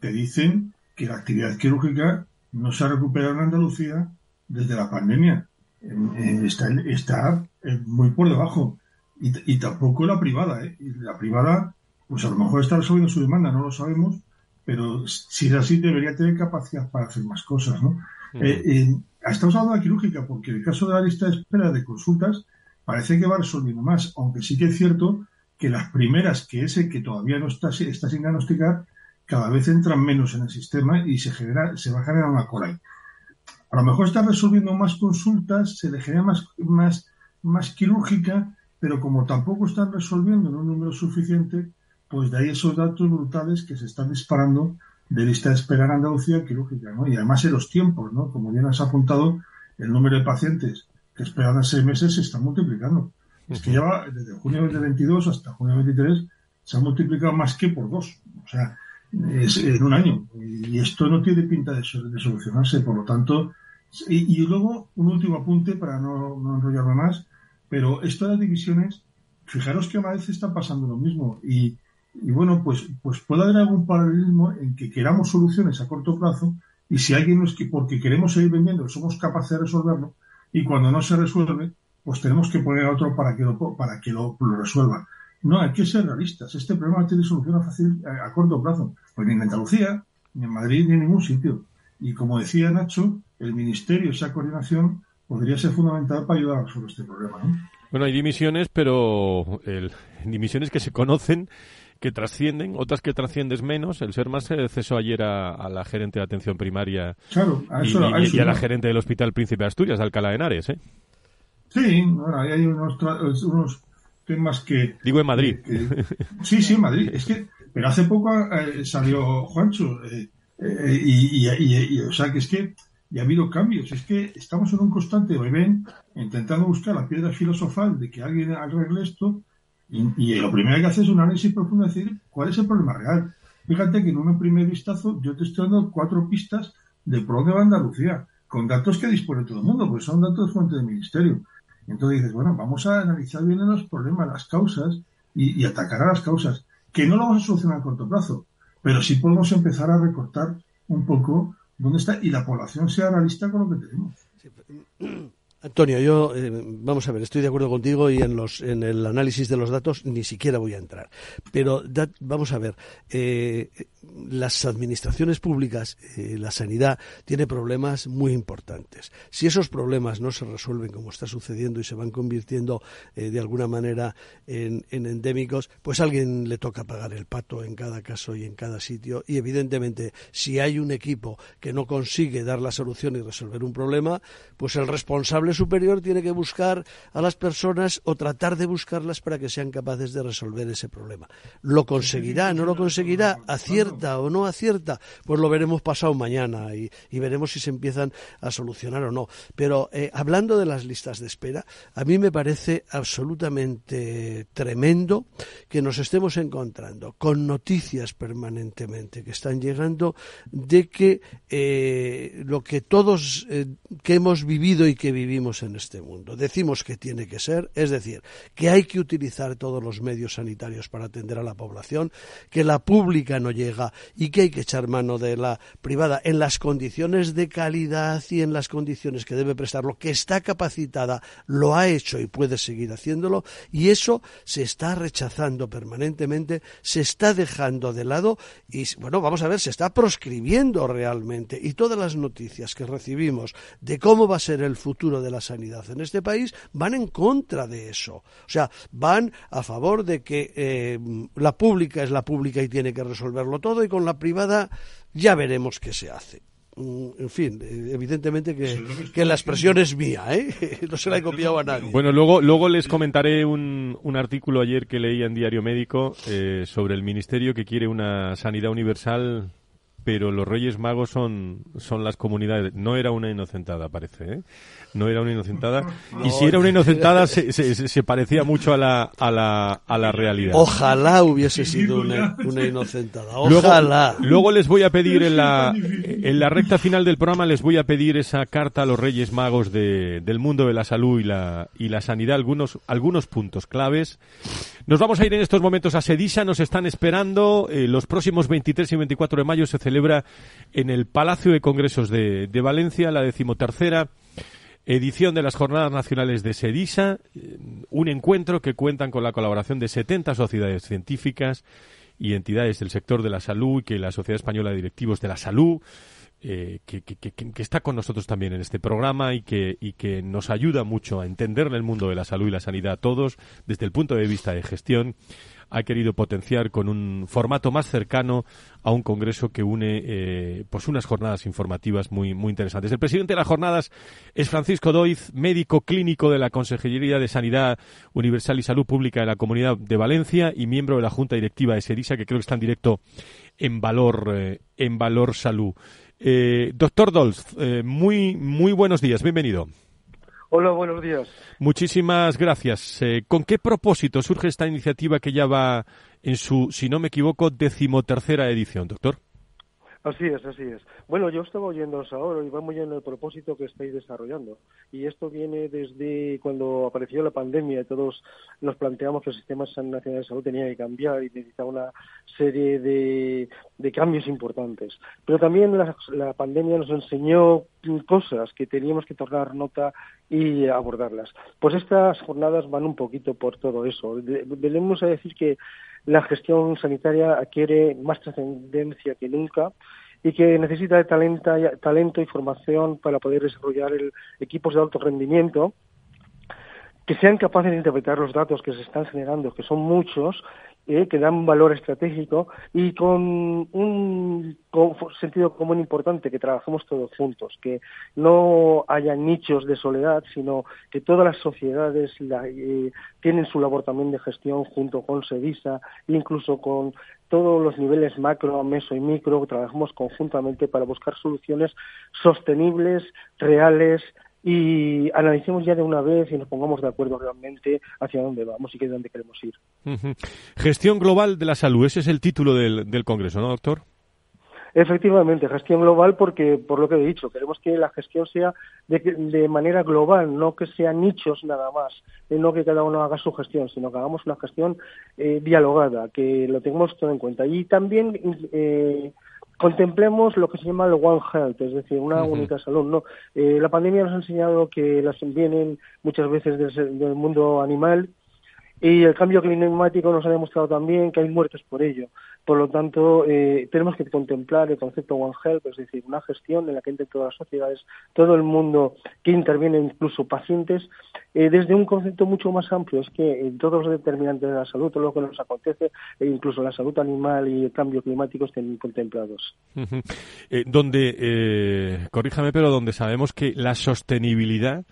que dicen que la actividad quirúrgica no se ha recuperado en Andalucía desde la pandemia. Está, está muy por debajo. Y, tampoco la privada. ¿eh? La privada, pues a lo mejor está resolviendo su demanda, no lo sabemos, pero si es así, debería tener capacidad para hacer más cosas. ¿no? Eh, estamos hablando de quirúrgica porque el caso de la lista de espera de consultas parece que va resolviendo más, aunque sí que es cierto que las primeras, que ese que todavía no está, está sin diagnosticar, cada vez entran menos en el sistema y se genera, se va a generar una cola. A lo mejor está resolviendo más consultas, se le genera más, más, más quirúrgica, pero como tampoco están resolviendo en un número suficiente, pues de ahí esos datos brutales que se están disparando de lista de espera en Andalucía, que lógica, ¿no? Y además en los tiempos, ¿no? Como bien has apuntado, el número de pacientes que esperan seis meses se está multiplicando. Es que lleva desde junio de 22 hasta junio de 23 se ha multiplicado más que por dos. O sea, es en un año. Y esto no tiene pinta de, solucionarse. Por lo tanto, y, luego un último apunte para no, no enrollarme más, pero esto de divisiones, fijaros que a veces está pasando lo mismo. Y, y bueno, pues, pues puede haber algún paralelismo en que queramos soluciones a corto plazo y si alguien nos que porque queremos seguir vendiendo somos capaces de resolverlo y cuando no se resuelve, pues tenemos que poner a otro para que lo, para que lo, resuelva. No, hay que ser realistas. Este problema no tiene solución fácil a, corto plazo. Pues ni en Andalucía, ni en Madrid, ni en ningún sitio. Y como decía Nacho, el Ministerio, esa coordinación, podría ser fundamental para ayudar a resolver este problema. Bueno, hay dimisiones, pero el, dimisiones que se conocen que trascienden, otras que trasciendes menos. El ser más cesó ayer a, la gerente de atención primaria y, a, la gerente del Hospital Príncipe de Asturias, Alcalá de Henares. ¿eh? Sí, bueno, hay unos, unos temas que... Digo en Madrid. sí, sí, en Madrid. (laughs) Es que, pero hace poco eh, salió Juancho eh, eh, y, y, o sea, que es que ya ha habido cambios. Es que estamos en un constante vaivén intentando buscar la piedra filosofal de que alguien arregle esto y, lo primero que hace es un análisis profundo, decir cuál es el problema real. Fíjate que en un primer vistazo yo te estoy dando cuatro pistas de por dónde va Andalucía, con datos que dispone todo el mundo, pues son datos fuente del ministerio. Entonces dices, bueno, vamos a analizar bien los problemas, las causas y, atacar a las causas, que no lo vamos a solucionar a corto plazo, pero sí podemos empezar a recortar un poco dónde está y la población sea realista con lo que tenemos. Antonio, yo, eh, vamos a ver, estoy de acuerdo contigo y en, los, en el análisis de los datos ni siquiera voy a entrar. Pero vamos a ver, eh, las administraciones públicas, eh, la sanidad, tiene problemas muy importantes. Si esos problemas no se resuelven como está sucediendo y se van convirtiendo eh, de alguna manera en, endémicos, pues a alguien le toca pagar el pato en cada caso y en cada sitio. Y evidentemente, si hay un equipo que no consigue dar la solución y resolver un problema, pues el responsable superior tiene que buscar a las personas o tratar de buscarlas para que sean capaces de resolver ese problema. ¿Lo conseguirá? ¿No lo conseguirá? Acierta o no acierta, pues lo veremos pasado mañana y, veremos si se empiezan a solucionar o no. Pero eh, hablando de las listas de espera, a mí me parece absolutamente tremendo que nos estemos encontrando con noticias permanentemente que están llegando de que eh, lo que todos eh, que hemos vivido y que vivimos en este mundo. Decimos que tiene que ser, es decir, que hay que utilizar todos los medios sanitarios para atender a la población, que la pública no llega y que hay que echar mano de la privada en las condiciones de calidad y en las condiciones que debe prestarlo, que está capacitada, lo ha hecho y puede seguir haciéndolo y eso se está rechazando permanentemente, se está dejando de lado y bueno, vamos a ver, se está proscribiendo realmente. Y todas las noticias que recibimos de cómo va a ser el futuro de la sanidad en este país van en contra de eso. O sea, van a favor de que eh, la pública es la pública y tiene que resolverlo todo y con la privada ya veremos qué se hace. Mm, en fin, eh, evidentemente que, la expresión es mía, ¿eh? (laughs) no se la he copiado a nadie. Bueno, luego, luego les comentaré un, un artículo ayer que leí en Diario Médico eh, sobre el Ministerio que quiere una sanidad universal pero los Reyes Magos son, son las comunidades. No era una inocentada, parece, ¿eh? No era una inocentada. y si era una inocentada, se, se, parecía mucho a la, a, la, a la realidad. Ojalá hubiese sido una, una inocentada. (laughs) Ojalá. Luego, les voy a pedir en la, en la recta final del programa, les voy a pedir esa carta a los Reyes Magos de, del mundo de la salud y la, y la sanidad, algunos, algunos puntos claves. Nos vamos a ir en estos momentos a Sedisa, nos están esperando. Eh, los próximos 23 y 24 de mayo se celebra en el Palacio de Congresos de, Valencia la decimotercera edición de las Jornadas Nacionales de Sedisa, eh, un encuentro que cuentan con la colaboración de 70 sociedades científicas y entidades del sector de la salud y que la Sociedad Española de Directivos de la Salud eh, que, está con nosotros también en este programa y que nos ayuda mucho a entender el mundo de la salud y la sanidad a todos desde el punto de vista de gestión. Ha querido potenciar con un formato más cercano a un congreso que une eh, pues unas jornadas informativas muy, muy interesantes. El presidente de las jornadas es Francisco Doiz, médico clínico de la Consejería de Sanidad Universal y Salud Pública de la Comunidad de Valencia y miembro de la Junta Directiva de Serisa, que creo que está en directo en Valor, eh, en Valor Salud. Eh, doctor Dolz, eh, muy, muy buenos días, bienvenido. Hola, buenos días. Muchísimas gracias. Eh, ¿Con qué propósito surge esta iniciativa que ya va en su, si no me equivoco, decimotercera edición, doctor? Así es, así es. Bueno, yo estaba oyéndoos ahora y va muy en el propósito que estáis desarrollando. Y esto viene desde cuando apareció la pandemia y todos nos planteamos que el sistema nacional de salud tenía que cambiar y necesitaba una serie de, cambios importantes. Pero también la, la pandemia nos enseñó cosas que teníamos que tornar nota y abordarlas. Pues estas jornadas van un poquito por todo eso. Venimos a decir que la gestión sanitaria adquiere más trascendencia que nunca y que necesita de talento, talento y formación para poder desarrollar equipos de alto rendimiento que sean capaces de interpretar los datos que se están generando, que son muchos, eh, que dan valor estratégico y con un sentido común importante, que trabajemos todos juntos, que no haya nichos de soledad, sino que todas las sociedades eh, tienen su labor también de gestión junto con SEDISA, incluso con todos los niveles macro, meso y micro, trabajamos conjuntamente para buscar soluciones sostenibles, reales, y analicemos ya de una vez y nos pongamos de acuerdo realmente hacia dónde vamos y qué dónde queremos ir. Gestión global de la salud, ese es el título del, del Congreso, ¿no, doctor? Efectivamente, gestión global porque, por lo que he dicho, queremos que la gestión sea de, de manera global, no que sean nichos nada más, eh, no que cada uno haga su gestión, sino que hagamos una gestión eh, dialogada, que lo tengamos todo en cuenta. Y también eh, contemplemos lo que se llama el One Health, es decir, una única salud. ¿no? Eh, la pandemia nos ha enseñado que las vienen muchas veces del, mundo animal y el cambio climático nos ha demostrado también que hay muertes por ello. Por lo tanto, eh, tenemos que contemplar el concepto One Health, es decir, una gestión en la que entre todas las sociedades, todo el mundo que interviene, incluso pacientes, eh, desde un concepto mucho más amplio. Es que todos los determinantes de la salud, todo lo que nos acontece, e incluso la salud animal y el cambio climático estén contemplados. Eh, donde, corríjame, pero donde sabemos que la sostenibilidad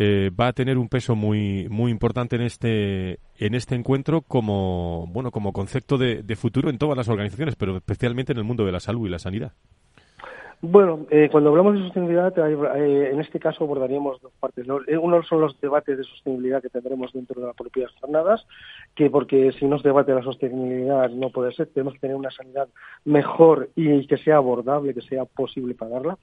eh, va a tener un peso muy muy importante en este en este encuentro como bueno como concepto de, futuro en todas las organizaciones, pero especialmente en el mundo de la salud y la sanidad. Bueno, eh, cuando hablamos de sostenibilidad, eh, en este caso abordaríamos dos partes. Uno son los debates de sostenibilidad que tendremos dentro de las propias jornadas, que porque si no se debate la sostenibilidad no puede ser, tenemos que tener una sanidad mejor y que sea abordable, que sea posible pagarla.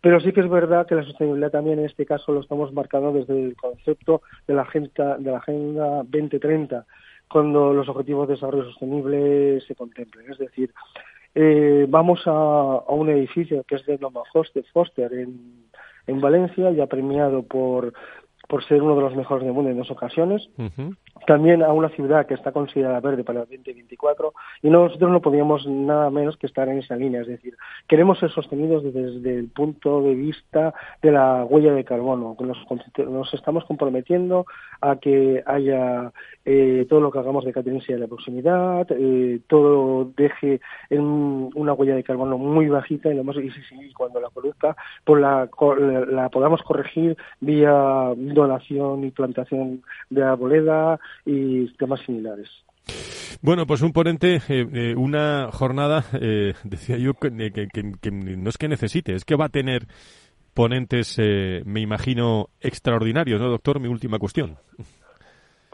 Pero sí que es verdad que la sostenibilidad también en este caso lo estamos marcando desde el concepto de la Agenda, de la agenda 2030, cuando los objetivos de desarrollo sostenible se contemplen. Es decir, eh, vamos a, un edificio que es de Noma de Foster en, en Valencia, ya premiado por, por ser uno de los mejores del mundo en dos ocasiones también a una ciudad que está considerada verde para el 2024 y nosotros no podíamos nada menos que estar en esa línea, es decir, queremos ser sostenidos desde, el punto de vista de la huella de carbono, nos, nos estamos comprometiendo a que haya eh, todo lo que hagamos de catenencia de la proximidad, eh, todo deje en una huella de carbono muy bajita y, lo más, y, cuando la produzca pues la, la podamos corregir vía donación y plantación de arboleda, y temas similares. Bueno, pues un ponente, eh, eh, una jornada, eh, (laughs) decía yo, que, no es que necesite, es que va a tener ponentes, me imagino, extraordinarios, ¿no, doctor? Mi última cuestión.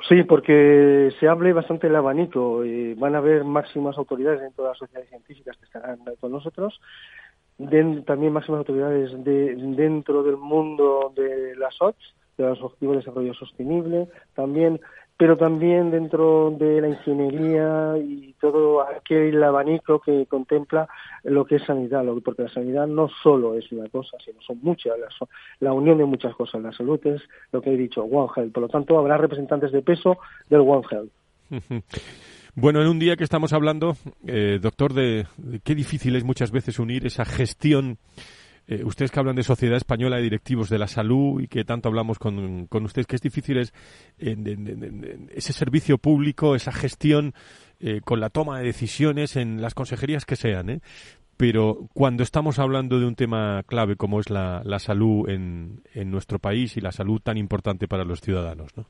Sí, porque se hable bastante el abanico. van a haber máximas autoridades dentro de las sociedades científicas que estarán con nosotros, también máximas autoridades de, dentro del mundo de las OTS, de los Objetivos de Desarrollo Sostenible, también pero también dentro de la ingeniería y todo aquel abanico que contempla lo que es sanidad, porque la sanidad no solo es una cosa, sino son muchas, la, unión de muchas cosas. La salud es lo que he dicho, One Health. Por lo tanto, habrá representantes de peso del One Health. Bueno, en un día que estamos hablando, eh, doctor, de, qué difícil es muchas veces unir esa gestión eh, ustedes que hablan de sociedad española de directivos de la salud y que tanto hablamos con, con ustedes, que es difícil es ese servicio público, esa gestión eh, con la toma de decisiones en las consejerías que sean, ¿eh? pero cuando estamos hablando de un tema clave como es la, la salud en, en, nuestro país y la salud tan importante para los ciudadanos, ¿no?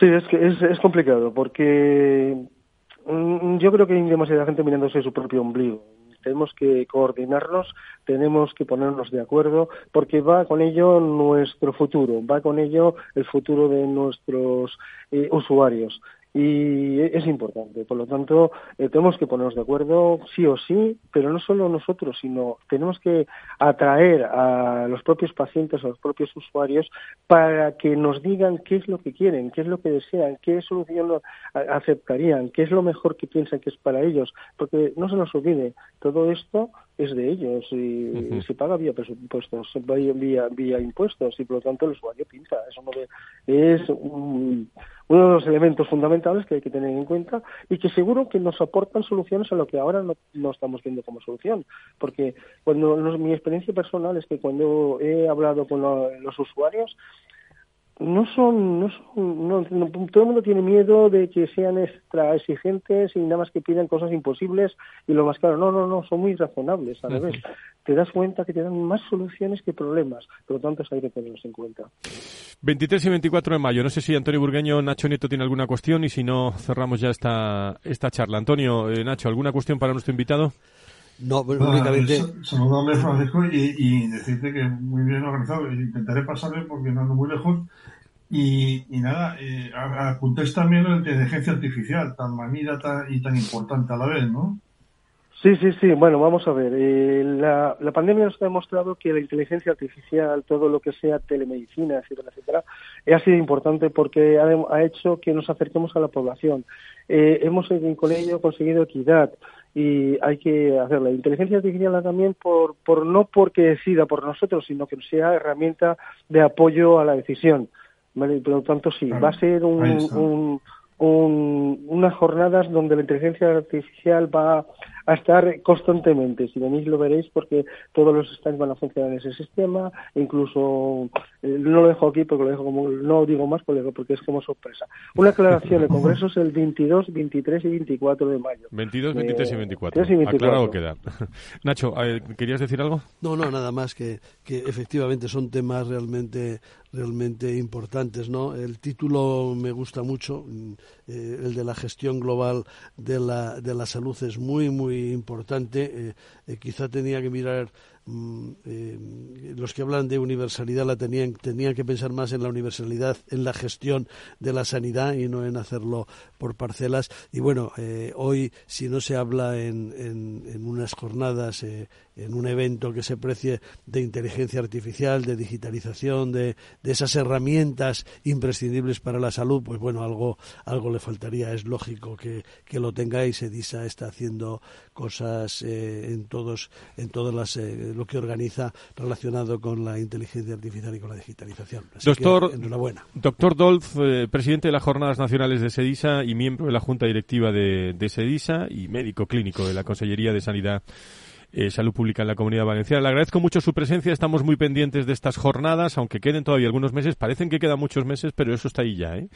Sí, es que es, es complicado porque mm, yo creo que hay demasiada gente mirándose su propio ombligo. Tenemos que coordinarnos, tenemos que ponernos de acuerdo, porque va con ello nuestro futuro, va con ello el futuro de nuestros eh, usuarios y es importante. Por lo tanto, eh, tenemos que ponernos de acuerdo sí o sí, pero no solo nosotros, sino tenemos que atraer a los propios pacientes, a los propios usuarios, para que nos digan qué es lo que quieren, qué es lo que desean, qué solución aceptarían, qué es lo mejor que piensan que es para ellos. Porque no se nos olvide, todo esto es de ellos y se paga vía presupuestos, vía, vía, vía impuestos y por lo tanto el usuario pinta. Eso es un, uno de los elementos fundamentales que hay que tener en cuenta y que seguro que nos aportan soluciones a lo que ahora no, no estamos viendo como solución. Porque cuando mi experiencia personal es que cuando he hablado con los usuarios, no son, no son no, todo el mundo tiene miedo de que sean extra exigentes y nada más que pidan cosas imposibles y lo más claro, no, no, no, son muy razonables, a vez Te das cuenta que te dan más soluciones que problemas, por lo tanto hay que tenerlos en cuenta. 23 y 24 de mayo, no sé si Antonio Burgueño, Nacho Nieto tiene alguna cuestión y si no, cerramos ya esta, esta charla. Antonio, eh, Nacho, ¿alguna cuestión para nuestro invitado? No, únicamente. Saludarle, Francisco, y, y, decirte que muy bien organizado. Intentaré pasarle porque no ando muy lejos. Y, y nada, eh, apuntéis también la inteligencia artificial, tan manida y tan importante a la vez, ¿no? Sí, sí, sí. Bueno, vamos a ver. Eh, la, la, pandemia nos ha demostrado que la inteligencia artificial, todo lo que sea telemedicina, etcétera, etcétera, ha sido importante porque ha, ha hecho que nos acerquemos a la población. Eh, hemos con ello conseguido equidad y hay que hacerla. Inteligencia artificial también por, por no porque decida por nosotros, sino que sea herramienta de apoyo a la decisión. ¿vale? Por lo tanto, sí, va a ser un, un, unas jornadas donde la inteligencia artificial va a estar constantemente. Si venís lo veréis porque todos los stands van a funcionar en ese sistema, incluso eh, no lo dejo aquí porque lo dejo como, no digo más porque es como sorpresa. Una aclaración, el Congreso es el 22, 23 y 24 de mayo. 22, 23 y 24. Eh, y 24. Aclarado queda. (laughs) Nacho, ¿querías decir algo? No, no, nada más que, que efectivamente son temas realmente realmente importantes, ¿no? El título me gusta mucho, eh, el de la gestión global de la, de la salud es muy, muy importante. Eh, eh, quizá tenía que mirar Mm, eh, los que hablan de universalidad la tenían, tenían que pensar más en la universalidad, en la gestión de la sanidad y no en hacerlo por parcelas. Y bueno, eh, hoy si no se habla en, en, unas jornadas, eh, en un evento que se precie de inteligencia artificial, de digitalización, de, de, esas herramientas imprescindibles para la salud, pues bueno, algo, algo le faltaría. Es lógico que, que lo tengáis. Edisa está haciendo cosas en todos, en todas las lo que organiza relacionado con la inteligencia artificial y con la digitalización. doctor, enhorabuena. Doctor Dolz, eh, presidente de las Jornadas Nacionales de SEDISA y miembro de la Junta Directiva de, SEDISA y médico clínico de la Consellería de Sanidad eh, Salud Pública en la Comunidad Valenciana. Le agradezco mucho su presencia, estamos muy pendientes de estas jornadas, aunque queden todavía algunos meses, parecen que quedan muchos meses, pero eso está ahí ya, ¿eh?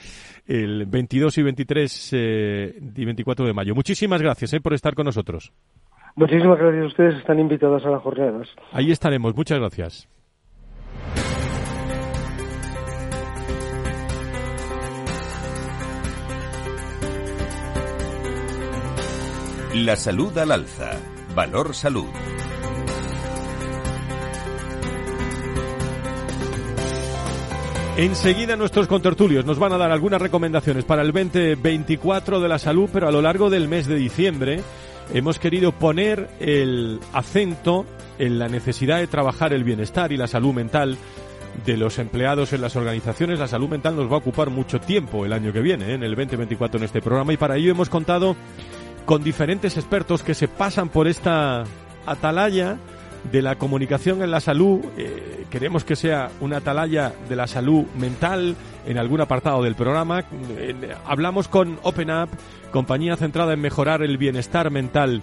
el 22 y 23 y 24 de mayo. Muchísimas gracias por estar con nosotros. Muchísimas gracias a ustedes, están invitados a las jornadas. Ahí estaremos, muchas gracias. La salud al alza. Valor salud. Enseguida nuestros contertulios nos van a dar algunas recomendaciones para el 2024 de la salud, pero a lo largo del mes de diciembre hemos querido poner el acento en la necesidad de trabajar el bienestar y la salud mental de los empleados en las organizaciones. La salud mental nos va a ocupar mucho tiempo el año que viene, ¿eh? en el 2024 en este programa, y para ello hemos contado con diferentes expertos que se pasan por esta atalaya de la comunicación en la salud. Eh, queremos que sea una atalaya de la salud mental en algún apartado del programa. hablamos con Open compañía centrada en mejorar el bienestar mental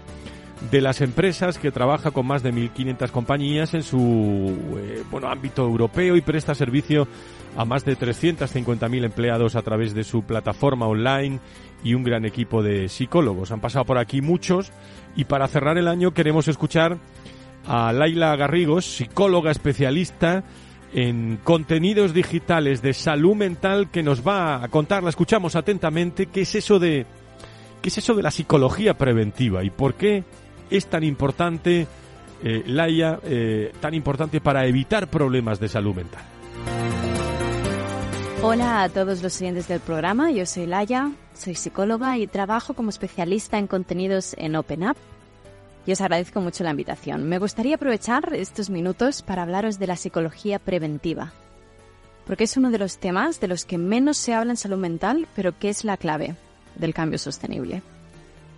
de las empresas que trabaja con más de 1.500 compañías en su eh, bueno, ámbito europeo y presta servicio a más de 350.000 empleados a través de su plataforma online y un gran equipo de psicólogos. Han pasado por aquí muchos y para cerrar el año queremos escuchar a Laila Garrigos, psicóloga especialista en contenidos digitales de salud mental que nos va a contar, la escuchamos atentamente, qué es eso de qué es eso de la psicología preventiva y por qué es tan importante eh, eh, tan importante para evitar problemas de salud mental. Hola a todos los oyentes del programa, yo soy Laia, soy psicóloga y trabajo como especialista en contenidos en OpenUp y os agradezco mucho la invitación. Me gustaría aprovechar estos minutos para hablaros de la psicología preventiva, porque es uno de los temas de los que menos se habla en salud mental, pero que es la clave del cambio sostenible.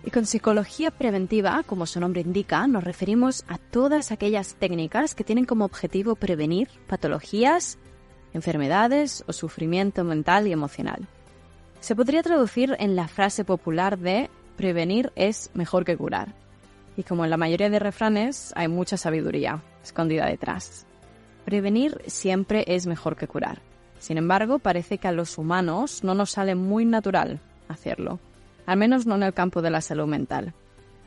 Y con psicología preventiva, como su nombre indica, nos referimos a todas aquellas técnicas que tienen como objetivo prevenir patologías, enfermedades o sufrimiento mental y emocional. Se podría traducir en la frase popular de prevenir es mejor que curar. Y como en la mayoría de refranes, hay mucha sabiduría escondida detrás. Prevenir siempre es mejor que curar. Sin embargo, parece que a los humanos no nos sale muy natural hacerlo, al menos no en el campo de la salud mental.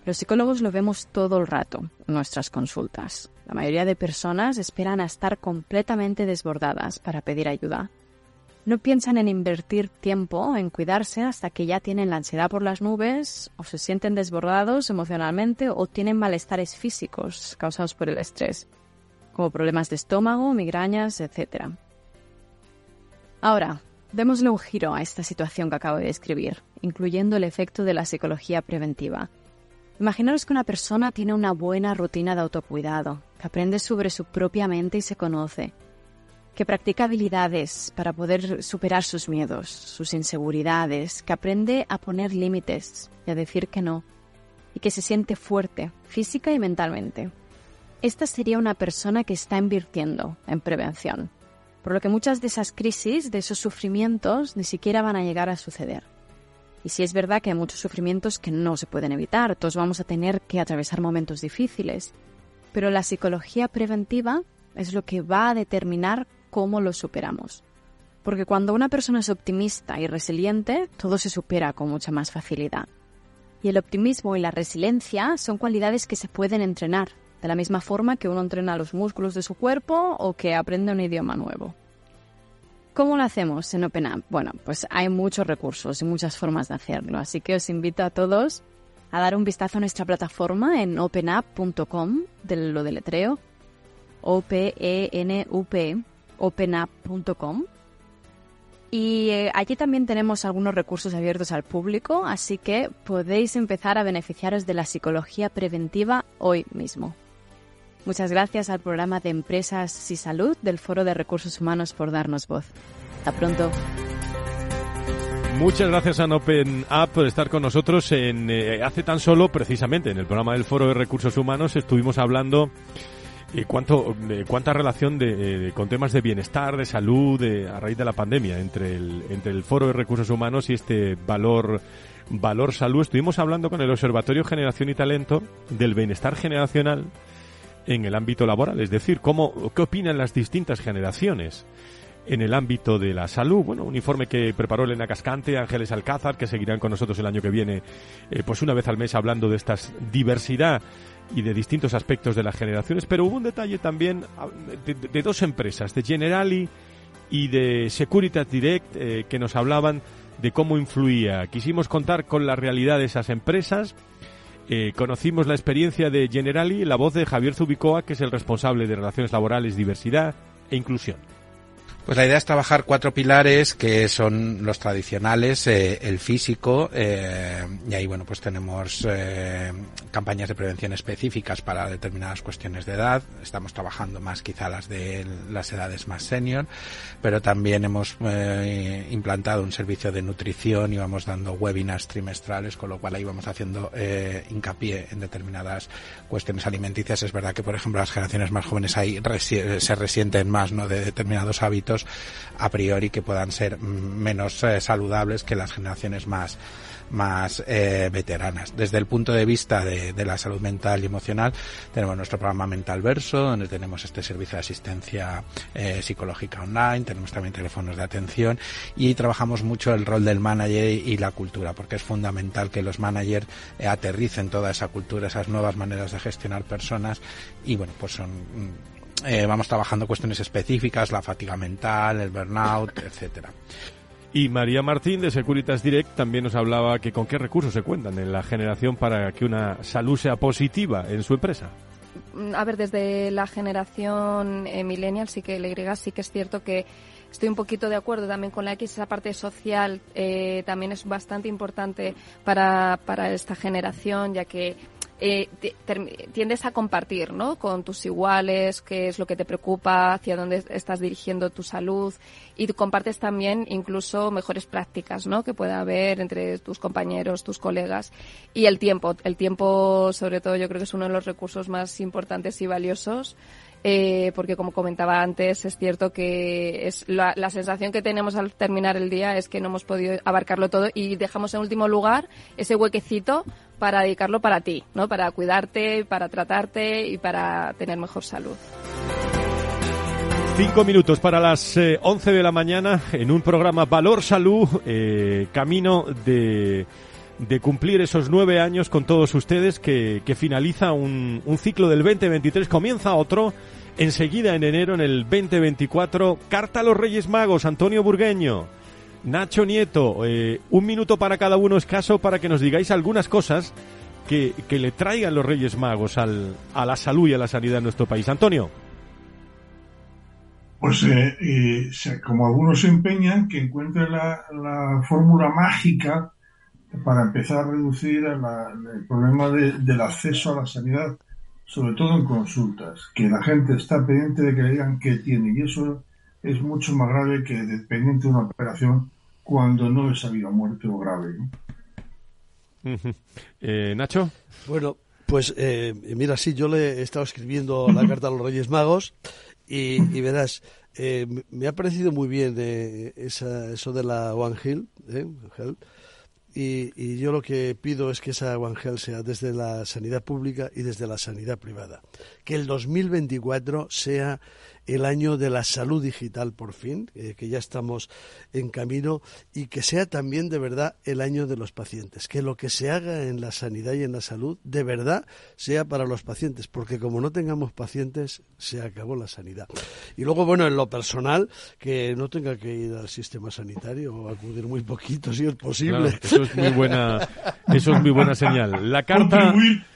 Los psicólogos lo vemos todo el rato en nuestras consultas. La mayoría de personas esperan a estar completamente desbordadas para pedir ayuda no piensan en invertir tiempo en cuidarse hasta que ya tienen la ansiedad por las nubes o se sienten desbordados emocionalmente o tienen malestares físicos causados por el estrés, como problemas de estómago, migrañas, etc. Ahora, démosle un giro a esta situación que acabo de describir, incluyendo el efecto de la psicología preventiva. Imaginaros que una persona tiene una buena rutina de autocuidado, que aprende sobre su propia mente y se conoce, que practica habilidades para poder superar sus miedos, sus inseguridades, que aprende a poner límites y a decir que no, y que se siente fuerte, física y mentalmente. Esta sería una persona que está invirtiendo en prevención, por lo que muchas de esas crisis, de esos sufrimientos, ni siquiera van a llegar a suceder. Y si es verdad que hay muchos sufrimientos que no se pueden evitar, todos vamos a tener que atravesar momentos difíciles, pero la psicología preventiva es lo que va a determinar cómo lo superamos. Porque cuando una persona es optimista y resiliente, todo se supera con mucha más facilidad. Y el optimismo y la resiliencia son cualidades que se pueden entrenar, de la misma forma que uno entrena los músculos de su cuerpo o que aprende un idioma nuevo. ¿Cómo lo hacemos en OpenUp? Bueno, pues hay muchos recursos y muchas formas de hacerlo, así que os invito a todos a dar un vistazo a nuestra plataforma en openup.com, de lo deletreo, O-P-E-N-U-P, openup.com. Y eh, allí también tenemos algunos recursos abiertos al público, así que podéis empezar a beneficiaros de la psicología preventiva hoy mismo. Muchas gracias al programa de Empresas y Salud del Foro de Recursos Humanos por darnos voz. Hasta pronto. Muchas gracias a Open por estar con nosotros. En, eh, hace tan solo, precisamente, en el programa del Foro de Recursos Humanos estuvimos hablando ¿Y cuánto, cuánta relación de, con temas de bienestar, de salud, a raíz de la pandemia entre el, entre el Foro de Recursos Humanos y este valor, valor salud? Estuvimos hablando con el Observatorio Generación y Talento del bienestar generacional en el ámbito laboral, es decir, cómo, qué opinan las distintas generaciones en el ámbito de la salud. Bueno, un informe que preparó Elena Cascante, Ángeles Alcázar, que seguirán con nosotros el año que viene, eh, pues una vez al mes hablando de esta diversidad y de distintos aspectos de las generaciones, pero hubo un detalle también ah, de, dos empresas, de Generali y de Securitas Direct, eh, que nos hablaban de cómo influía. Quisimos contar con la realidad de esas empresas. Eh, conocimos la experiencia de Generali, la voz de Javier Zubicoa, que es el responsable de Relaciones Laborales, Diversidad e Inclusión. Pues la idea es trabajar cuatro pilares que son los tradicionales, eh, el físico, eh, y ahí bueno pues tenemos eh, campañas de prevención específicas para determinadas cuestiones de edad. Estamos trabajando más quizá las de las edades más senior, pero también hemos implantado un servicio de nutrición y vamos dando webinars trimestrales, con lo cual ahí vamos haciendo hincapié en determinadas cuestiones alimenticias. Es verdad que por ejemplo las generaciones más jóvenes ahí se resienten más no de determinados hábitos a priori que puedan ser menos eh, saludables que las generaciones más más eh, veteranas. Desde el punto de vista de, la salud mental y emocional, tenemos nuestro programa Mental Verso, donde tenemos este servicio de asistencia eh, psicológica online, tenemos también teléfonos de atención y trabajamos mucho el rol del manager y la cultura, porque es fundamental que los managers aterricen toda esa cultura, esas nuevas maneras de gestionar personas y bueno, pues son mm, eh, vamos trabajando cuestiones específicas, la fatiga mental, el burnout, (laughs) etcétera. Y María Martín de Securitas Direct también nos hablaba que con qué recursos se cuentan en la generación para que una salud sea positiva en su empresa. Mm, a ver, desde la generación eh, millennial sí que le sí que es cierto que estoy un poquito de acuerdo también con la X, esa parte social eh, también es bastante importante para, para esta generación, ya que eh, tiendes a compartir ¿no? con tus iguales qué es lo que te preocupa, hacia dónde estás dirigiendo tu salud y compartes también incluso mejores prácticas ¿no? que pueda haber entre tus compañeros, tus colegas y el tiempo. El tiempo, sobre todo, yo creo que es uno de los recursos más importantes y valiosos. Eh, porque como comentaba antes, es cierto que es la, la, sensación que tenemos al terminar el día es que no hemos podido abarcarlo todo y dejamos en último lugar ese huequecito para dedicarlo para ti, ¿no? Para cuidarte, para tratarte y para tener mejor salud. Cinco minutos para las eh, once de la mañana en un programa Valor Salud, eh, camino de, de, cumplir esos nueve años con todos ustedes, que, que finaliza un, un, ciclo del 2023, comienza otro, enseguida en enero, en el 2024, Carta a los Reyes Magos, Antonio Burgueño. Nacho Nieto, eh, un minuto para cada uno escaso para que nos digáis algunas cosas que, que le traigan los Reyes Magos al, a la salud y a la sanidad de nuestro país. Antonio. Pues eh, eh, como algunos se empeñan, que encuentren la, la fórmula mágica para empezar a reducir el problema de, del acceso a la sanidad, sobre todo en consultas, que la gente está pendiente de que le digan qué tiene y eso es mucho más grave que dependiente de una operación cuando no es habido muerte o grave. eh, Nacho. Bueno, pues eh, mira, sí, yo le he estado escribiendo la carta a los Reyes Magos y, y verás, eh, me ha parecido muy bien eh, esa, eso de la One Hill, ¿eh? Y, y, yo lo que pido es que esa One Health sea desde la sanidad pública y desde la sanidad privada. Que el 2024 sea el año de la salud digital por fin, eh, que ya estamos en camino, y que sea también de verdad el año de los pacientes, que lo que se haga en la sanidad y en la salud de verdad sea para los pacientes, porque como no tengamos pacientes, se acabó la sanidad. Y luego, bueno, en lo personal, que no tenga que ir al sistema sanitario o acudir muy poquito, si es posible. Claro, eso es muy buena, eso es muy buena señal. La carta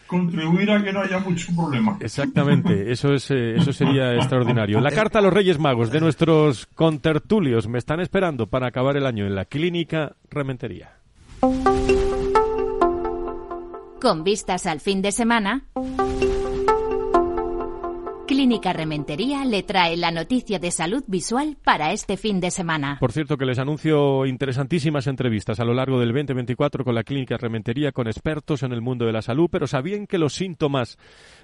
contribuir a que no haya mucho problema. Exactamente, (laughs) eso es eh, eso sería extraordinario. La carta a los Reyes Magos de nuestros contertulios me están esperando para acabar el año en la clínica Rementería. Con vistas al fin de semana. Clínica Rementería le trae la noticia de salud visual para este fin de semana. Por cierto, que les anuncio interesantísimas entrevistas a lo largo del 2024 con la Clínica Rementería, con expertos en el mundo de la salud, pero sabían que los síntomas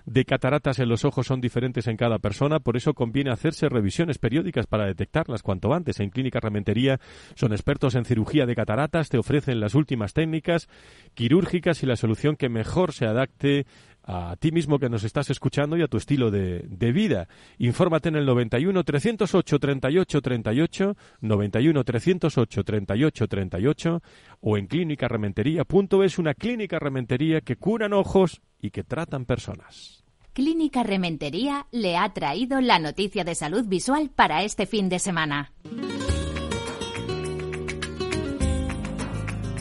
de cataratas en los ojos son diferentes en cada persona, por eso conviene hacerse revisiones periódicas para detectarlas cuanto antes. En Clínica Rementería son expertos en cirugía de cataratas, te ofrecen las últimas técnicas quirúrgicas y la solución que mejor se adapte a ti mismo que nos estás escuchando y a tu estilo de, de, vida. Infórmate en el 91 308 38 38, 91 308 38 38 o en clínicarementería.es, una clínica rementería que curan ojos y que tratan personas. Clínica Rementería le ha traído la noticia de salud visual para este fin de semana.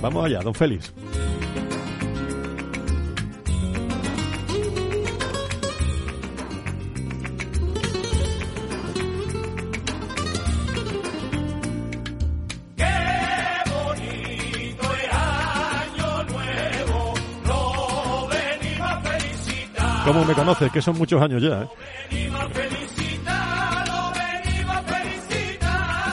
Vamos allá, don Félix. ¿Cómo me conoces? Que son muchos años ya. ¿eh?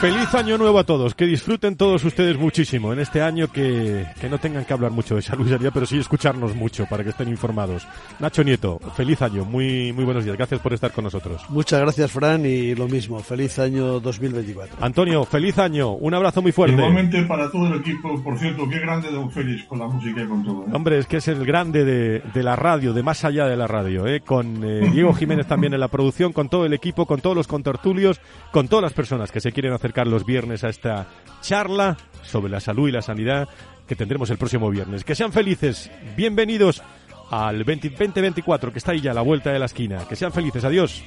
Feliz año nuevo a todos, que disfruten todos ustedes muchísimo en este año, que, que no tengan que hablar mucho de salud, pero sí escucharnos mucho para que estén informados. Nacho Nieto, feliz año, muy, muy buenos días, gracias por estar con nosotros. Muchas gracias Fran y lo mismo, feliz año 2024. Antonio, feliz año, un abrazo muy fuerte. Igualmente para todo el equipo, por cierto, qué grande Don Félix con la música y con todo. ¿eh? Hombre, es que es el grande de, de la radio, de más allá de la radio, ¿eh? con eh, Diego Jiménez también en la producción, con todo el equipo, con todos los contertulios, con todas las personas que se quieren acercar los viernes a esta charla sobre la salud y la sanidad que tendremos el próximo viernes. Que sean felices, bienvenidos al 2024 que está ahí ya a la vuelta de la esquina. Que sean felices, adiós.